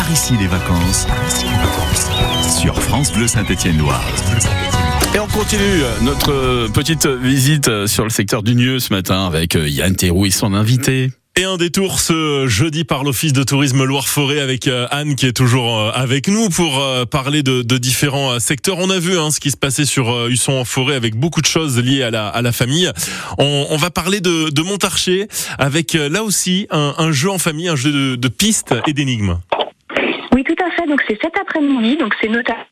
par ici les vacances, sur France Bleu Saint-Étienne-Loire. Et on continue notre petite visite sur le secteur du Nieu ce matin avec Yann Théroux et son invité. Et un détour ce jeudi par l'Office de tourisme Loire-Forêt avec euh, Anne qui est toujours euh, avec nous pour euh, parler de, différents secteurs. On a vu hein, ce qui se passait sur Husson en forêt avec beaucoup de choses liées à la, à la famille. On, va parler de, de Montarcher avec là aussi un, jeu en famille, un jeu de, de pistes et d'énigmes. Fait. Donc c'est cet après-midi. Donc c'est notamment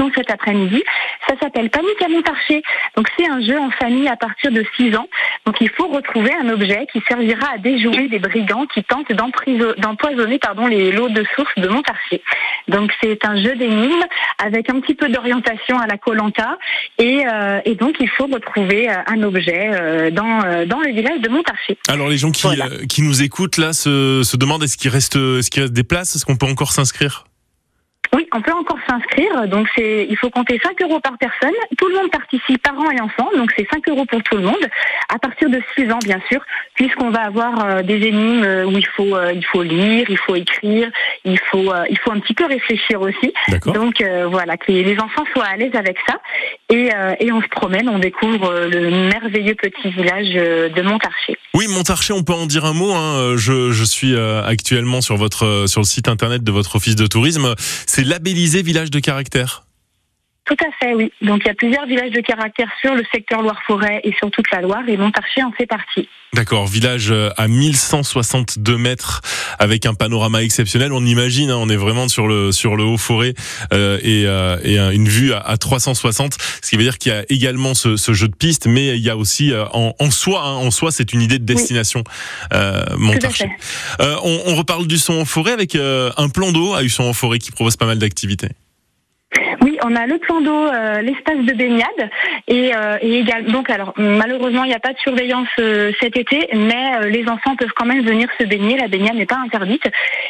donc cet après-midi. Ça s'appelle Panique à Montarcher. Donc c'est un jeu en famille à partir de 6 ans. Donc il faut retrouver un objet qui servira à déjouer des brigands qui tentent d'empoisonner pardon les lots de source de Montarcher. Donc c'est un jeu d'énigmes avec un petit peu d'orientation à la Colanta et, euh, et, donc il faut retrouver euh, un objet euh, dans, dans le village de Montarcher. Alors les gens qui, qui nous écoutent là se, se demandent est-ce qu'il reste, est-ce qu'il reste des places? Est-ce qu'on peut encore s'inscrire? Oui, on peut encore s'inscrire. Donc c'est, il faut compter 5 euros par personne. Tout le monde participe, parents et enfants. Donc c'est 5 euros pour tout le monde. À partir de 6 ans, bien sûr, puisqu'on va avoir euh, des énigmes où il faut, euh, il faut lire, il faut écrire, il faut, euh, il faut un petit peu réfléchir aussi. Donc voilà, que les enfants soient à l'aise avec ça. Et, et on se promène, on découvre le merveilleux petit village de Montarcher. Oui, Montarcher, on peut en dire un mot. Hein. Je, je suis actuellement sur votre, sur le site internet de votre office de tourisme. C'est labellisé village de caractère. Tout à fait, oui. Donc il y a plusieurs villages de caractère sur le secteur Loire-Forêt et sur toute la Loire, et Montarcher en fait partie. D'accord, village euh, à 1162 mètres avec un panorama exceptionnel. On imagine, hein, on est vraiment sur le sur le haut forêt euh, et, euh, et, une vue à, 360. Ce qui veut dire qu'il y a également ce, ce, jeu de piste, mais il y a aussi en, en, soi, hein, en soi, c'est une idée de destination. Euh, Montarcher. On, on, reparle du son en forêt avec un plan d'eau à Husson en forêt qui propose pas mal d'activités on a le plan d'eau, euh, l'espace de baignade et, euh, également donc alors malheureusement il n'y a pas de surveillance euh, cet été, mais les enfants peuvent quand même venir se baigner. La baignade n'est pas interdite.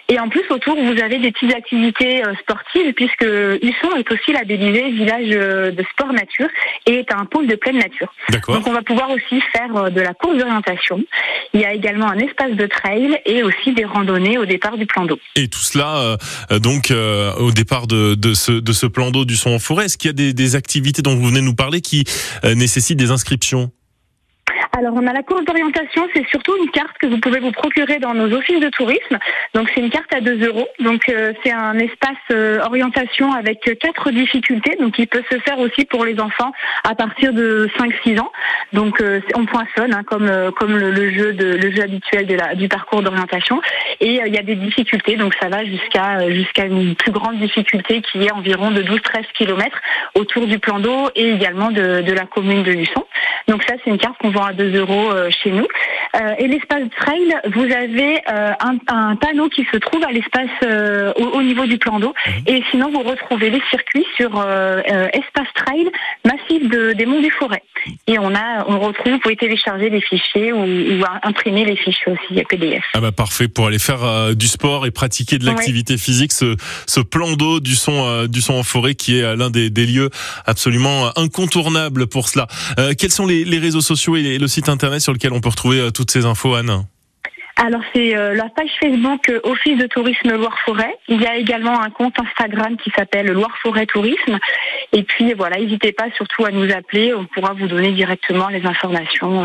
Et en plus autour vous avez des petites activités sportives puisque Husson est aussi labellisé village de sport nature et est un pôle de pleine nature. Donc on va pouvoir aussi faire de la course d'orientation. Il y a également un espace de trail et aussi des randonnées au départ du plan d'eau. Et tout cela donc au départ de, de, ce, de ce plan d'eau du son en forêt. Est-ce qu'il y a des, activités dont vous venez nous parler qui euh, nécessitent des inscriptions? Alors, on a la course d'orientation, c'est surtout une carte que vous pouvez vous procurer dans nos offices de tourisme. Donc, c'est une carte à 2 euros. Donc, euh, c'est un espace euh, orientation avec quatre difficultés. Donc, il peut se faire aussi pour les enfants à partir de 5-6 ans. Donc, euh, on poinçonne, hein, comme, comme le, jeu de, le jeu habituel de la, du parcours d'orientation. Et il y a des difficultés. Donc, ça va jusqu'à jusqu'à une plus grande difficulté qui est environ de 12-13 km autour du plan d'eau et également de, de la commune de Luçon. Donc, ça, c'est une carte qu'on vend à 2 euros euh, chez nous. Euh, et l'espace trail, vous avez euh, un, panneau qui se trouve à l'espace au, niveau du plan d'eau. Mhm. Et sinon, vous retrouvez les circuits sur espace trail massif de, des monts du forêt. Et on a, on retrouve, vous pouvez télécharger les fichiers ou, imprimer les fichiers aussi PDF. Ah bah parfait pour aller faire du sport et pratiquer de l'activité physique. Ce, ce plan d'eau du son, du son en forêt qui est l'un des, des, lieux absolument incontournables pour cela. quels sont les, les réseaux sociaux et le site internet sur lequel on peut retrouver euh, toutes ces infos, Anne alors c'est euh, la page Facebook euh, Office de tourisme Loire-Forêt. Il y a également un compte Instagram qui s'appelle Loire-Forêt Tourisme. Et puis voilà, n'hésitez pas surtout à nous appeler, on pourra vous donner directement les informations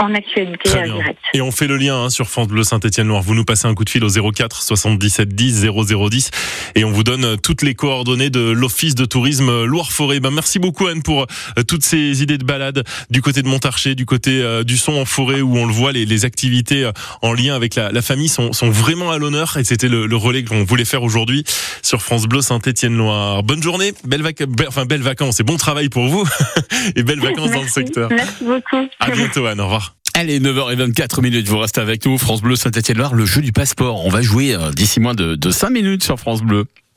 en actualité euh, directe. Et on fait le lien hein, sur France Bleu Saint-Étienne-Loire. Vous nous passez un coup de fil au 04 77 10 0010 et on vous donne euh, toutes les coordonnées de l'Office de tourisme Loire-Forêt. Ben, merci beaucoup Anne pour euh, toutes ces idées de balade du côté de Montarcher, du côté du son en forêt où on le voit, les, les activités en lien avec la, la famille sont, sont, vraiment à l'honneur et c'était le, le, relais qu'on voulait faire aujourd'hui sur France Bleu Saint-Étienne-Loire. Bonne journée, belle, vac enfin, belle vacances et bon travail pour vous et belles vacances dans le secteur. Merci beaucoup. À bientôt Anne, au revoir. Allez, 9h24 minutes, vous restez avec nous, France Bleu Saint-Etienne-Loire, le jeu du passeport. On va jouer euh, d'ici moins de, de 5 minutes sur France Bleu.